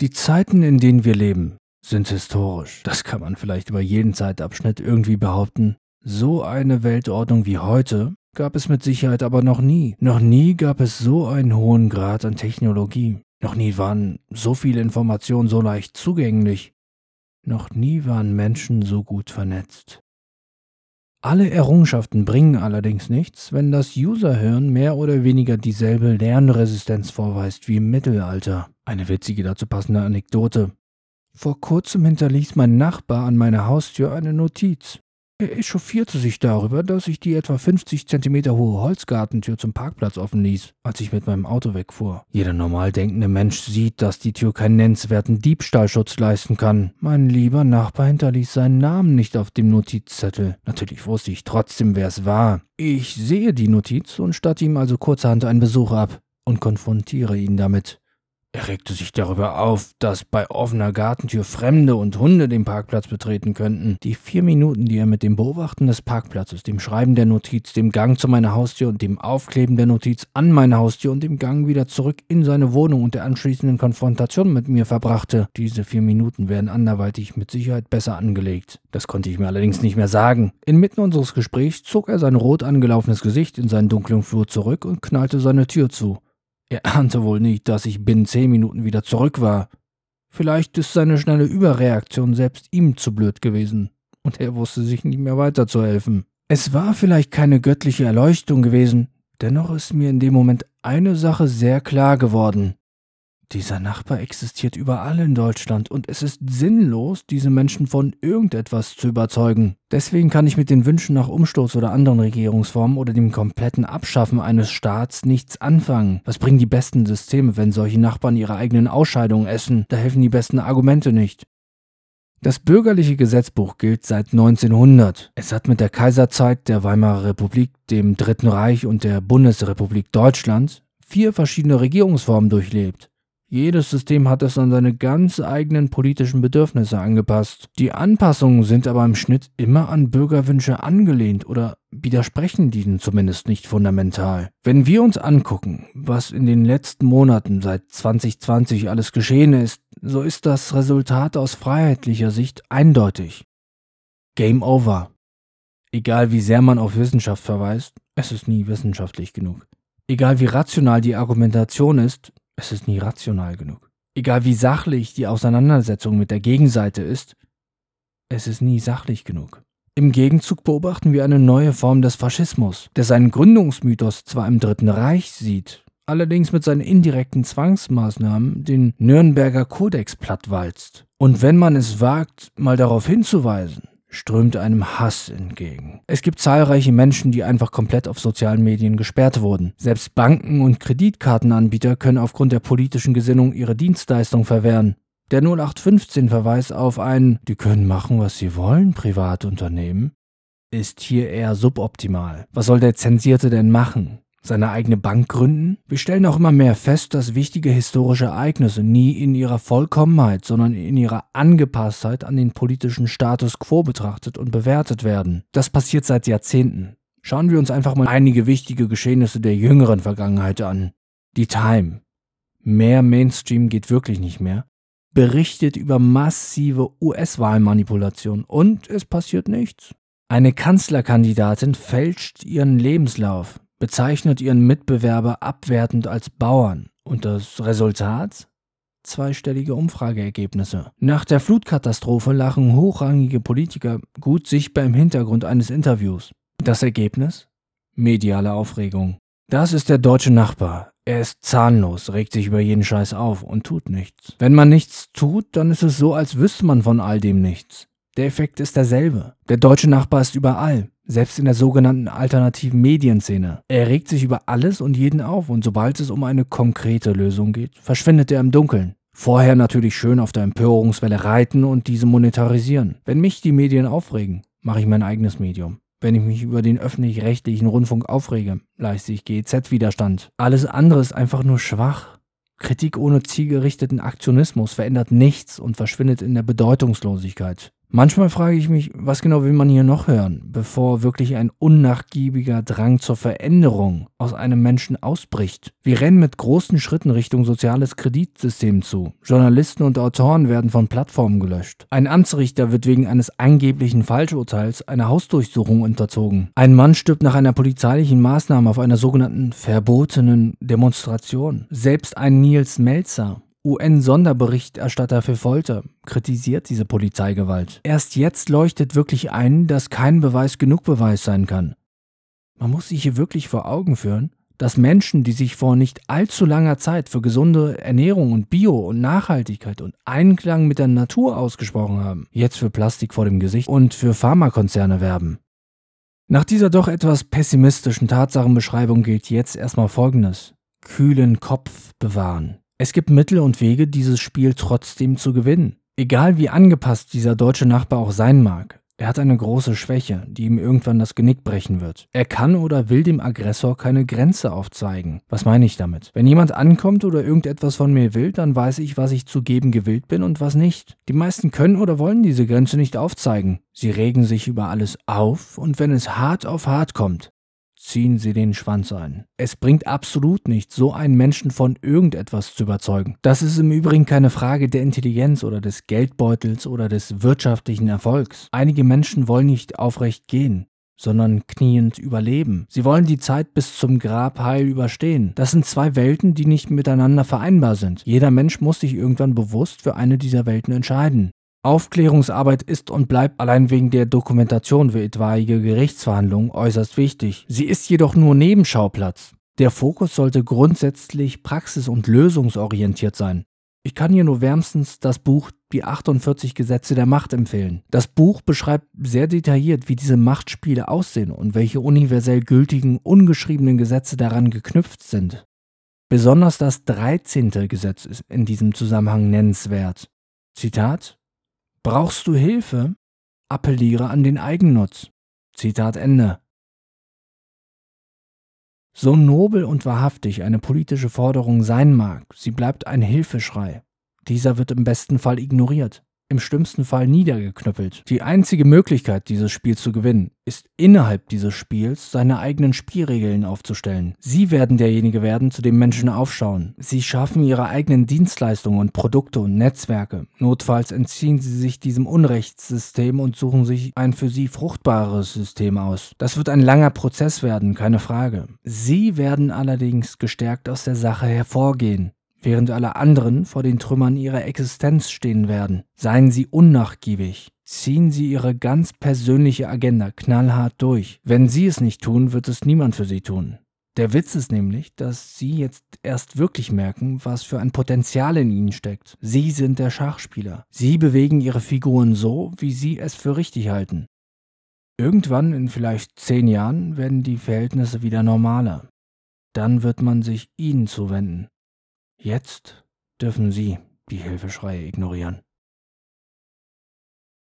Die Zeiten, in denen wir leben, sind historisch. Das kann man vielleicht über jeden Zeitabschnitt irgendwie behaupten. So eine Weltordnung wie heute gab es mit Sicherheit aber noch nie. Noch nie gab es so einen hohen Grad an Technologie. Noch nie waren so viele Informationen so leicht zugänglich. Noch nie waren Menschen so gut vernetzt. Alle Errungenschaften bringen allerdings nichts, wenn das Userhirn mehr oder weniger dieselbe Lernresistenz vorweist wie im Mittelalter. Eine witzige dazu passende Anekdote. Vor kurzem hinterließ mein Nachbar an meiner Haustür eine Notiz. Er echauffierte sich darüber, dass ich die etwa 50 cm hohe Holzgartentür zum Parkplatz offen ließ, als ich mit meinem Auto wegfuhr. Jeder normal denkende Mensch sieht, dass die Tür keinen nennenswerten Diebstahlschutz leisten kann. Mein lieber Nachbar hinterließ seinen Namen nicht auf dem Notizzettel. Natürlich wusste ich trotzdem, wer es war. Ich sehe die Notiz und statte ihm also kurzerhand einen Besuch ab und konfrontiere ihn damit. Er regte sich darüber auf, dass bei offener Gartentür Fremde und Hunde den Parkplatz betreten könnten. Die vier Minuten, die er mit dem Beobachten des Parkplatzes, dem Schreiben der Notiz, dem Gang zu meiner Haustür und dem Aufkleben der Notiz an meine Haustür und dem Gang wieder zurück in seine Wohnung und der anschließenden Konfrontation mit mir verbrachte, diese vier Minuten werden anderweitig mit Sicherheit besser angelegt. Das konnte ich mir allerdings nicht mehr sagen. Inmitten unseres Gesprächs zog er sein rot angelaufenes Gesicht in seinen dunklen Flur zurück und knallte seine Tür zu. Er ahnte wohl nicht, dass ich binnen zehn Minuten wieder zurück war. Vielleicht ist seine schnelle Überreaktion selbst ihm zu blöd gewesen, und er wusste sich nicht mehr weiterzuhelfen. Es war vielleicht keine göttliche Erleuchtung gewesen, dennoch ist mir in dem Moment eine Sache sehr klar geworden. Dieser Nachbar existiert überall in Deutschland und es ist sinnlos, diese Menschen von irgendetwas zu überzeugen. Deswegen kann ich mit den Wünschen nach Umsturz oder anderen Regierungsformen oder dem kompletten Abschaffen eines Staats nichts anfangen. Was bringen die besten Systeme, wenn solche Nachbarn ihre eigenen Ausscheidungen essen? Da helfen die besten Argumente nicht. Das bürgerliche Gesetzbuch gilt seit 1900. Es hat mit der Kaiserzeit der Weimarer Republik, dem Dritten Reich und der Bundesrepublik Deutschland vier verschiedene Regierungsformen durchlebt. Jedes System hat es an seine ganz eigenen politischen Bedürfnisse angepasst. Die Anpassungen sind aber im Schnitt immer an Bürgerwünsche angelehnt oder widersprechen diesen zumindest nicht fundamental. Wenn wir uns angucken, was in den letzten Monaten seit 2020 alles geschehen ist, so ist das Resultat aus freiheitlicher Sicht eindeutig. Game over. Egal wie sehr man auf Wissenschaft verweist, es ist nie wissenschaftlich genug. Egal wie rational die Argumentation ist, es ist nie rational genug. Egal wie sachlich die Auseinandersetzung mit der Gegenseite ist, es ist nie sachlich genug. Im Gegenzug beobachten wir eine neue Form des Faschismus, der seinen Gründungsmythos zwar im Dritten Reich sieht, allerdings mit seinen indirekten Zwangsmaßnahmen den Nürnberger Kodex plattwalzt. Und wenn man es wagt, mal darauf hinzuweisen, strömt einem Hass entgegen. Es gibt zahlreiche Menschen, die einfach komplett auf sozialen Medien gesperrt wurden. Selbst Banken und Kreditkartenanbieter können aufgrund der politischen Gesinnung ihre Dienstleistung verwehren. Der 0815-Verweis auf ein Die können machen, was sie wollen, Privatunternehmen, ist hier eher suboptimal. Was soll der Zensierte denn machen? Seine eigene Bank gründen? Wir stellen auch immer mehr fest, dass wichtige historische Ereignisse nie in ihrer Vollkommenheit, sondern in ihrer Angepasstheit an den politischen Status quo betrachtet und bewertet werden. Das passiert seit Jahrzehnten. Schauen wir uns einfach mal einige wichtige Geschehnisse der jüngeren Vergangenheit an. Die Time. Mehr Mainstream geht wirklich nicht mehr. Berichtet über massive US-Wahlmanipulation und es passiert nichts. Eine Kanzlerkandidatin fälscht ihren Lebenslauf bezeichnet ihren Mitbewerber abwertend als Bauern. Und das Resultat? Zweistellige Umfrageergebnisse. Nach der Flutkatastrophe lachen hochrangige Politiker gut sichtbar im Hintergrund eines Interviews. Das Ergebnis? Mediale Aufregung. Das ist der deutsche Nachbar. Er ist zahnlos, regt sich über jeden Scheiß auf und tut nichts. Wenn man nichts tut, dann ist es so, als wüsste man von all dem nichts. Der Effekt ist derselbe. Der deutsche Nachbar ist überall. Selbst in der sogenannten alternativen Medienszene. Er regt sich über alles und jeden auf und sobald es um eine konkrete Lösung geht, verschwindet er im Dunkeln. Vorher natürlich schön auf der Empörungswelle reiten und diese monetarisieren. Wenn mich die Medien aufregen, mache ich mein eigenes Medium. Wenn ich mich über den öffentlich-rechtlichen Rundfunk aufrege, leiste ich GEZ-Widerstand. Alles andere ist einfach nur schwach. Kritik ohne zielgerichteten Aktionismus verändert nichts und verschwindet in der Bedeutungslosigkeit. Manchmal frage ich mich, was genau will man hier noch hören, bevor wirklich ein unnachgiebiger Drang zur Veränderung aus einem Menschen ausbricht. Wir rennen mit großen Schritten Richtung soziales Kreditsystem zu. Journalisten und Autoren werden von Plattformen gelöscht. Ein Amtsrichter wird wegen eines angeblichen Falschurteils einer Hausdurchsuchung unterzogen. Ein Mann stirbt nach einer polizeilichen Maßnahme auf einer sogenannten verbotenen Demonstration. Selbst ein Nils Melzer UN-Sonderberichterstatter für Folter kritisiert diese Polizeigewalt. Erst jetzt leuchtet wirklich ein, dass kein Beweis genug Beweis sein kann. Man muss sich hier wirklich vor Augen führen, dass Menschen, die sich vor nicht allzu langer Zeit für gesunde Ernährung und Bio und Nachhaltigkeit und Einklang mit der Natur ausgesprochen haben, jetzt für Plastik vor dem Gesicht und für Pharmakonzerne werben. Nach dieser doch etwas pessimistischen Tatsachenbeschreibung gilt jetzt erstmal Folgendes. Kühlen Kopf bewahren. Es gibt Mittel und Wege, dieses Spiel trotzdem zu gewinnen. Egal wie angepasst dieser deutsche Nachbar auch sein mag, er hat eine große Schwäche, die ihm irgendwann das Genick brechen wird. Er kann oder will dem Aggressor keine Grenze aufzeigen. Was meine ich damit? Wenn jemand ankommt oder irgendetwas von mir will, dann weiß ich, was ich zu geben gewillt bin und was nicht. Die meisten können oder wollen diese Grenze nicht aufzeigen. Sie regen sich über alles auf und wenn es hart auf hart kommt, ziehen Sie den Schwanz ein. Es bringt absolut nichts, so einen Menschen von irgendetwas zu überzeugen. Das ist im Übrigen keine Frage der Intelligenz oder des Geldbeutels oder des wirtschaftlichen Erfolgs. Einige Menschen wollen nicht aufrecht gehen sondern kniend überleben. Sie wollen die Zeit bis zum Grab heil überstehen. Das sind zwei Welten, die nicht miteinander vereinbar sind. Jeder Mensch muss sich irgendwann bewusst für eine dieser Welten entscheiden. Aufklärungsarbeit ist und bleibt allein wegen der Dokumentation für etwaige Gerichtsverhandlungen äußerst wichtig. Sie ist jedoch nur Nebenschauplatz. Der Fokus sollte grundsätzlich praxis- und lösungsorientiert sein. Ich kann hier nur wärmstens das Buch Die 48 Gesetze der Macht empfehlen. Das Buch beschreibt sehr detailliert, wie diese Machtspiele aussehen und welche universell gültigen, ungeschriebenen Gesetze daran geknüpft sind. Besonders das 13. Gesetz ist in diesem Zusammenhang nennenswert. Zitat Brauchst du Hilfe? Appelliere an den Eigennutz. Zitat Ende. So nobel und wahrhaftig eine politische Forderung sein mag, sie bleibt ein Hilfeschrei. Dieser wird im besten Fall ignoriert im schlimmsten Fall niedergeknüppelt. Die einzige Möglichkeit, dieses Spiel zu gewinnen, ist innerhalb dieses Spiels seine eigenen Spielregeln aufzustellen. Sie werden derjenige werden, zu dem Menschen aufschauen. Sie schaffen ihre eigenen Dienstleistungen und Produkte und Netzwerke. Notfalls entziehen sie sich diesem Unrechtssystem und suchen sich ein für sie fruchtbares System aus. Das wird ein langer Prozess werden, keine Frage. Sie werden allerdings gestärkt aus der Sache hervorgehen während alle anderen vor den Trümmern ihrer Existenz stehen werden. Seien Sie unnachgiebig. Ziehen Sie Ihre ganz persönliche Agenda knallhart durch. Wenn Sie es nicht tun, wird es niemand für Sie tun. Der Witz ist nämlich, dass Sie jetzt erst wirklich merken, was für ein Potenzial in Ihnen steckt. Sie sind der Schachspieler. Sie bewegen Ihre Figuren so, wie Sie es für richtig halten. Irgendwann in vielleicht zehn Jahren werden die Verhältnisse wieder normaler. Dann wird man sich Ihnen zuwenden. Jetzt dürfen Sie die Hilfeschreie ignorieren.